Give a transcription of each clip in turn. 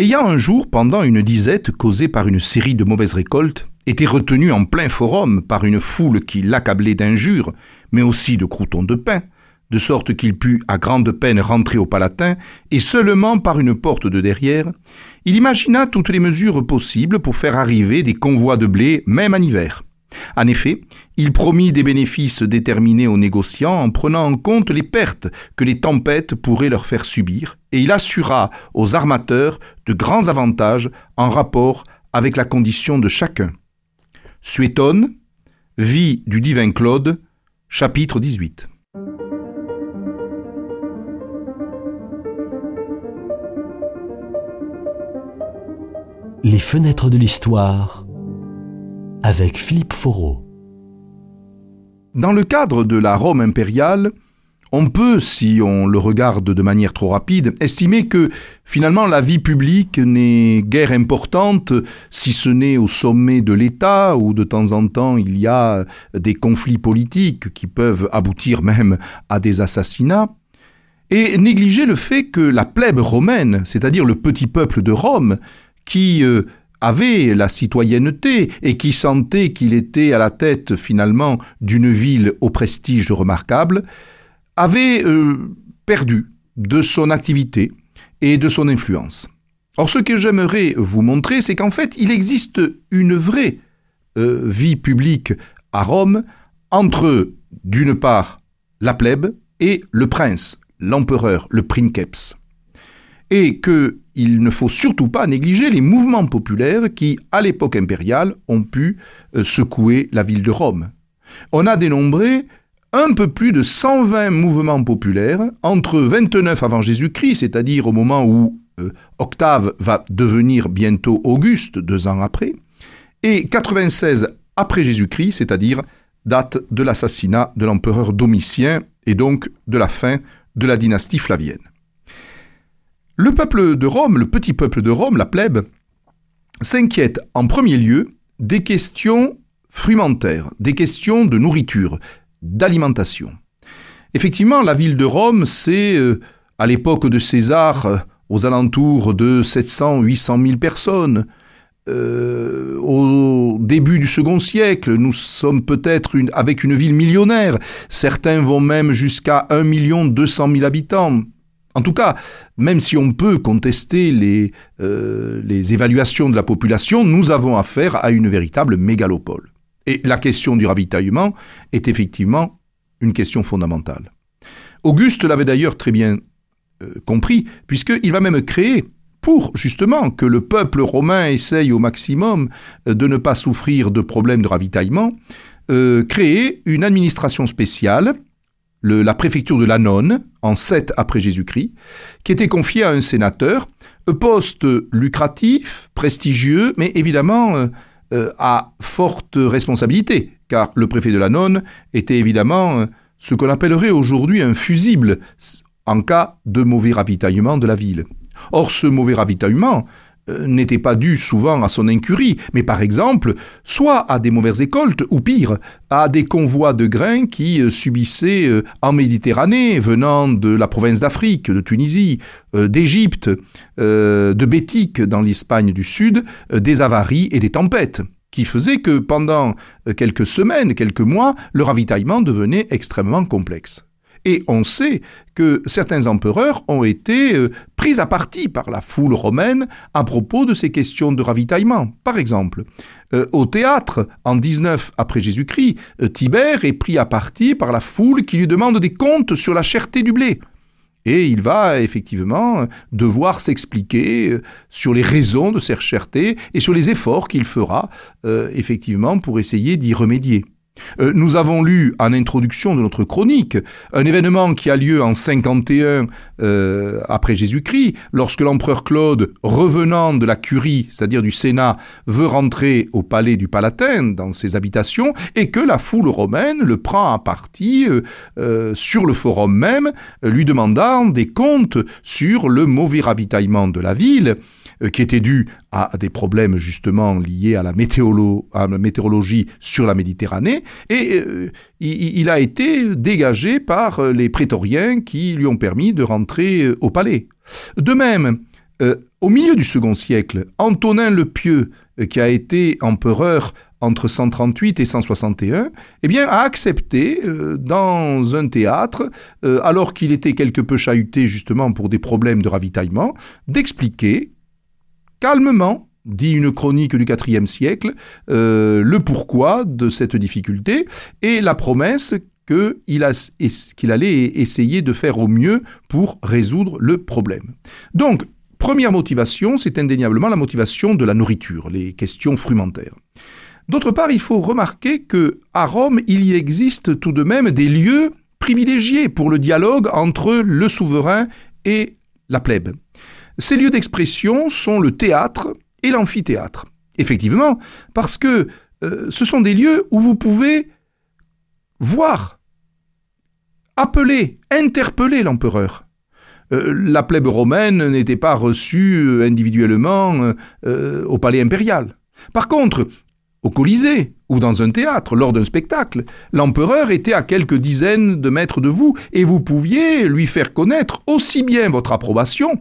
Ayant un jour, pendant une disette causée par une série de mauvaises récoltes, été retenu en plein forum par une foule qui l'accablait d'injures, mais aussi de croutons de pain, de sorte qu'il put à grande peine rentrer au Palatin, et seulement par une porte de derrière, il imagina toutes les mesures possibles pour faire arriver des convois de blé, même en hiver. En effet, il promit des bénéfices déterminés aux négociants en prenant en compte les pertes que les tempêtes pourraient leur faire subir, et il assura aux armateurs de grands avantages en rapport avec la condition de chacun. Suétone, Vie du divin Claude, chapitre 18. Les fenêtres de l'histoire avec Philippe Foreau. Dans le cadre de la Rome impériale, on peut, si on le regarde de manière trop rapide, estimer que finalement la vie publique n'est guère importante, si ce n'est au sommet de l'État, où de temps en temps il y a des conflits politiques qui peuvent aboutir même à des assassinats, et négliger le fait que la plèbe romaine, c'est-à-dire le petit peuple de Rome, qui euh, avait la citoyenneté et qui sentait qu'il était à la tête finalement d'une ville au prestige remarquable, avait euh, perdu de son activité et de son influence. Or ce que j'aimerais vous montrer, c'est qu'en fait il existe une vraie euh, vie publique à Rome entre, d'une part, la plèbe et le prince, l'empereur, le princeps et qu'il ne faut surtout pas négliger les mouvements populaires qui, à l'époque impériale, ont pu euh, secouer la ville de Rome. On a dénombré un peu plus de 120 mouvements populaires entre 29 avant Jésus-Christ, c'est-à-dire au moment où euh, Octave va devenir bientôt Auguste, deux ans après, et 96 après Jésus-Christ, c'est-à-dire date de l'assassinat de l'empereur Domitien et donc de la fin de la dynastie flavienne. Le peuple de Rome, le petit peuple de Rome, la plèbe, s'inquiète en premier lieu des questions frumentaires, des questions de nourriture, d'alimentation. Effectivement, la ville de Rome, c'est, euh, à l'époque de César, euh, aux alentours de 700-800 000 personnes. Euh, au début du second siècle, nous sommes peut-être avec une ville millionnaire. Certains vont même jusqu'à 1 200 000 habitants. En tout cas, même si on peut contester les, euh, les évaluations de la population, nous avons affaire à une véritable mégalopole. Et la question du ravitaillement est effectivement une question fondamentale. Auguste l'avait d'ailleurs très bien euh, compris, puisqu'il va même créer, pour justement que le peuple romain essaye au maximum euh, de ne pas souffrir de problèmes de ravitaillement, créer une administration spéciale la préfecture de Lanone, en 7 après Jésus-Christ, qui était confiée à un sénateur, poste lucratif, prestigieux, mais évidemment euh, euh, à forte responsabilité, car le préfet de Lanone était évidemment euh, ce qu'on appellerait aujourd'hui un fusible en cas de mauvais ravitaillement de la ville. Or, ce mauvais ravitaillement n'était pas dû souvent à son incurie, mais par exemple, soit à des mauvaises écoltes, ou pire, à des convois de grains qui euh, subissaient euh, en Méditerranée, venant de la province d'Afrique, de Tunisie, d'Égypte, de Bétique dans l'Espagne du Sud, des avaries et des tempêtes qui faisaient que pendant quelques semaines, quelques mois, le ravitaillement devenait extrêmement complexe. Et on sait que certains empereurs ont été euh, pris à partie par la foule romaine à propos de ces questions de ravitaillement. Par exemple, euh, au théâtre, en 19 après Jésus-Christ, euh, Tibère est pris à partie par la foule qui lui demande des comptes sur la cherté du blé. Et il va effectivement devoir s'expliquer sur les raisons de cette cherté et sur les efforts qu'il fera effectivement pour essayer d'y remédier. Euh, nous avons lu en introduction de notre chronique un événement qui a lieu en 51 euh, après Jésus-Christ, lorsque l'empereur Claude, revenant de la curie, c'est-à-dire du Sénat, veut rentrer au palais du Palatin, dans ses habitations, et que la foule romaine le prend à partie euh, sur le forum même, lui demandant des comptes sur le mauvais ravitaillement de la ville. Euh, qui était dû à, des problèmes justement liés à la, météorologie sur la Méditerranée, et euh, il, a été dégagé par les prétoriens qui lui ont permis de rentrer euh, au palais. De même, au milieu du second siècle, Antonin le Pieux, euh, qui a été empereur entre 138 et 161, eh bien, a accepté, euh, dans un théâtre, euh, alors qu'il était quelque peu chahuté justement pour des problèmes de ravitaillement, d'expliquer calmement, dit une chronique du IVe siècle, le pourquoi de cette difficulté et la promesse qu'il allait essayer de faire au mieux pour résoudre le problème. Donc, première motivation, c'est indéniablement la motivation de la nourriture, les questions frumentaires. D'autre part, il faut remarquer que à Rome, il y existe tout de même des lieux privilégiés pour le dialogue entre le souverain et la plèbe. Ces lieux d'expression sont le théâtre et l'amphithéâtre. Effectivement, parce que euh, ce sont des lieux où vous pouvez voir appeler, interpeller l'empereur. Euh, la plèbe romaine n'était pas reçue euh, individuellement au palais impérial. Par contre, au Colisée ou dans un théâtre, lors d'un spectacle, l'empereur était à quelques dizaines de mètres de vous et vous pouviez lui faire connaître aussi bien votre approbation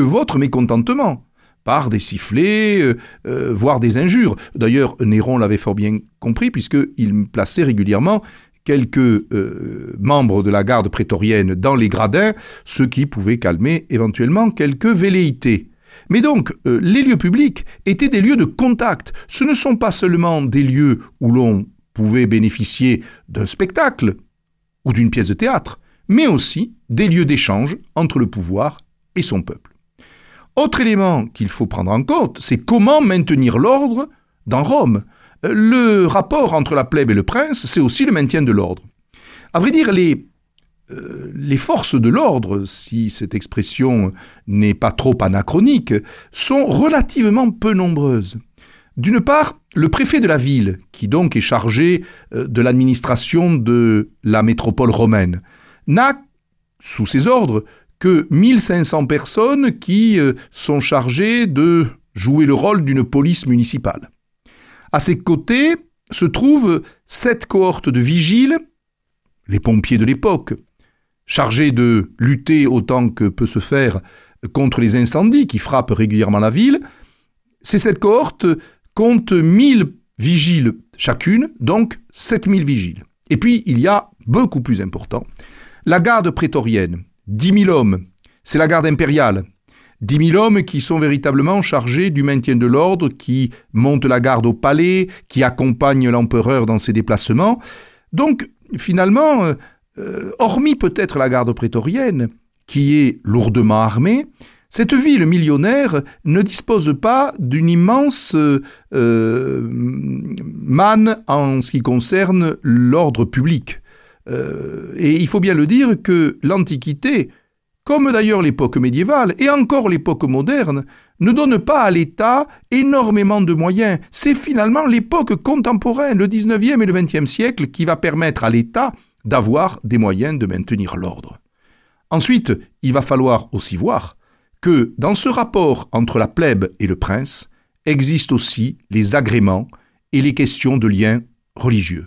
votre mécontentement par des sifflets, voire des injures. D'ailleurs, Néron l'avait fort bien compris, puisqu'il plaçait régulièrement quelques euh, membres de la garde prétorienne dans les gradins, ce qui pouvait calmer éventuellement quelques velléités. Mais donc, euh, les lieux publics étaient des lieux de contact. Ce ne sont pas seulement des lieux où l'on pouvait bénéficier d'un spectacle ou d'une pièce de théâtre, mais aussi des lieux d'échange entre le pouvoir et son peuple. Autre élément qu'il faut prendre en compte, c'est comment maintenir l'ordre dans Rome le rapport entre la plèbe et le prince, c'est aussi le maintien de l'ordre. À vrai dire, les, euh, les forces de l'ordre, si cette expression n'est pas trop anachronique, sont relativement peu nombreuses. D'une part, le préfet de la ville, qui donc est chargé euh, de l'administration de la métropole romaine, n'a sous ses ordres que 1500 personnes qui euh, sont chargées de jouer le rôle d'une police municipale. À ses côtés se trouvent sept cohortes de vigiles, les pompiers de l'époque, chargés de lutter autant que peut se faire contre les incendies qui frappent régulièrement la ville. Ces sept cohortes comptent 1000 vigiles chacune, donc 7000 vigiles. Et puis, il y a, beaucoup plus important, la garde prétorienne, 10 000 hommes, c'est la garde impériale, Dix mille hommes qui sont véritablement chargés du maintien de l'ordre, qui montent la garde au palais, qui accompagnent l'empereur dans ses déplacements. Donc, finalement, euh, euh, hormis peut-être la garde prétorienne, qui est lourdement armée, cette ville millionnaire ne dispose pas d'une immense euh, manne en ce qui concerne l'ordre public. Et il faut bien le dire que l'Antiquité comme d'ailleurs l'époque médiévale et encore l'époque moderne, ne donne pas à l'État énormément de moyens. C'est finalement l'époque contemporaine, le 19e et le 20e siècle, qui va permettre à l'État d'avoir des moyens de maintenir l'ordre. Ensuite, il va falloir aussi voir que dans ce rapport entre la plèbe et le prince existent aussi les agréments et les questions de liens religieux.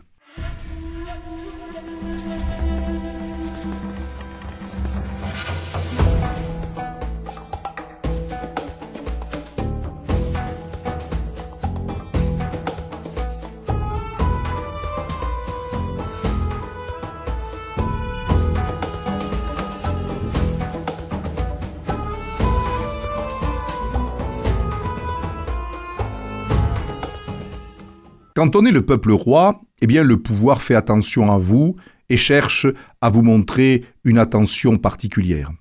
Quand on est le peuple roi, eh bien le pouvoir fait attention à vous et cherche à vous montrer une attention particulière.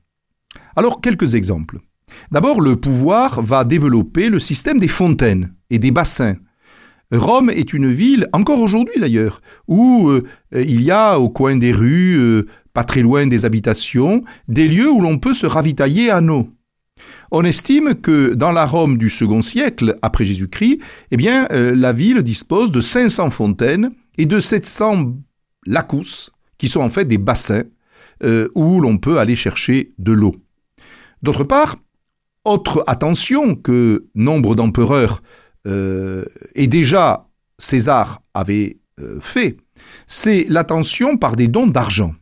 Alors quelques exemples. D'abord, le pouvoir va développer le système des fontaines et des bassins. Rome est une ville, encore aujourd'hui d'ailleurs, où euh, il y a au coin des rues, euh, pas très loin des habitations, des lieux où l'on peut se ravitailler à eau. On estime que dans la Rome du second siècle après Jésus-Christ, eh euh, la ville dispose de 500 fontaines et de 700 lacus, qui sont en fait des bassins euh, où l'on peut aller chercher de l'eau. D'autre part, autre attention que nombre d'empereurs euh, et déjà César avait fait, c'est l'attention par des dons d'argent.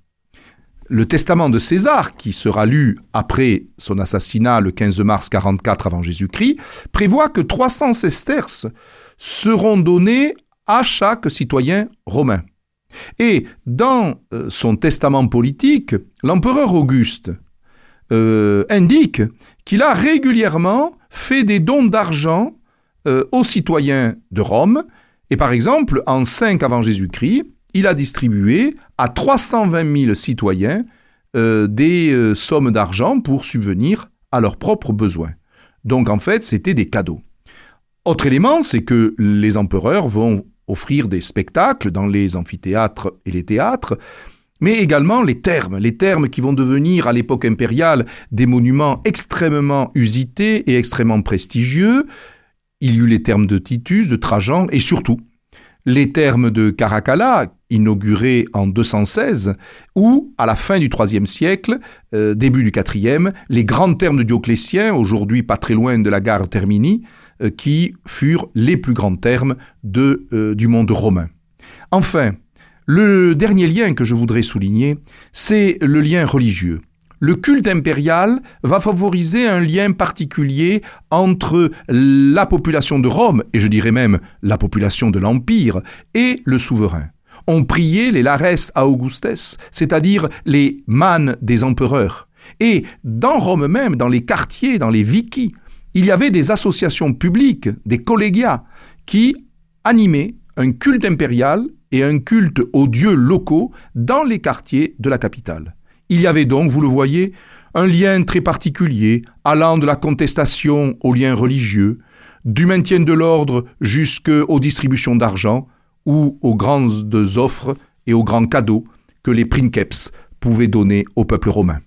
Le testament de César, qui sera lu après son assassinat le 15 mars 44 avant Jésus-Christ, prévoit que 300 sesterces seront donnés à chaque citoyen romain. Et dans euh, son testament politique, l'empereur Auguste euh, indique qu'il a régulièrement fait des dons d'argent euh, aux citoyens de Rome. Et par exemple, en 5 avant Jésus-Christ, il a distribué à 320 000 citoyens des sommes d'argent pour subvenir à leurs propres besoins. Donc en fait, c'était des cadeaux. Autre élément, c'est que les empereurs vont offrir des spectacles dans les amphithéâtres et les théâtres, mais également les termes, les termes qui vont devenir à l'époque impériale des monuments extrêmement usités et extrêmement prestigieux. Il y eut les termes de Titus, de Trajan et surtout les termes de Caracalla, inaugurés en 216, ou à la fin du IIIe siècle, euh, début du IVe, les grands termes de Dioclétien, aujourd'hui pas très loin de la gare Termini, euh, qui furent les plus grands termes de, euh, du monde romain. Enfin, le dernier lien que je voudrais souligner, c'est le lien religieux. Le culte impérial va favoriser un lien particulier entre la population de Rome, et je dirais même la population de l'Empire, et le souverain. On priait les lares Augustes, c'est-à-dire les manes des empereurs. Et dans Rome même, dans les quartiers, dans les vichy, il y avait des associations publiques, des collégiats, qui animaient un culte impérial et un culte aux dieux locaux dans les quartiers de la capitale. Il y avait donc, vous le voyez, un lien très particulier allant de la contestation aux liens religieux, du maintien de l'ordre jusqu'aux distributions d'argent ou aux grandes offres et aux grands cadeaux que les princeps pouvaient donner au peuple romain.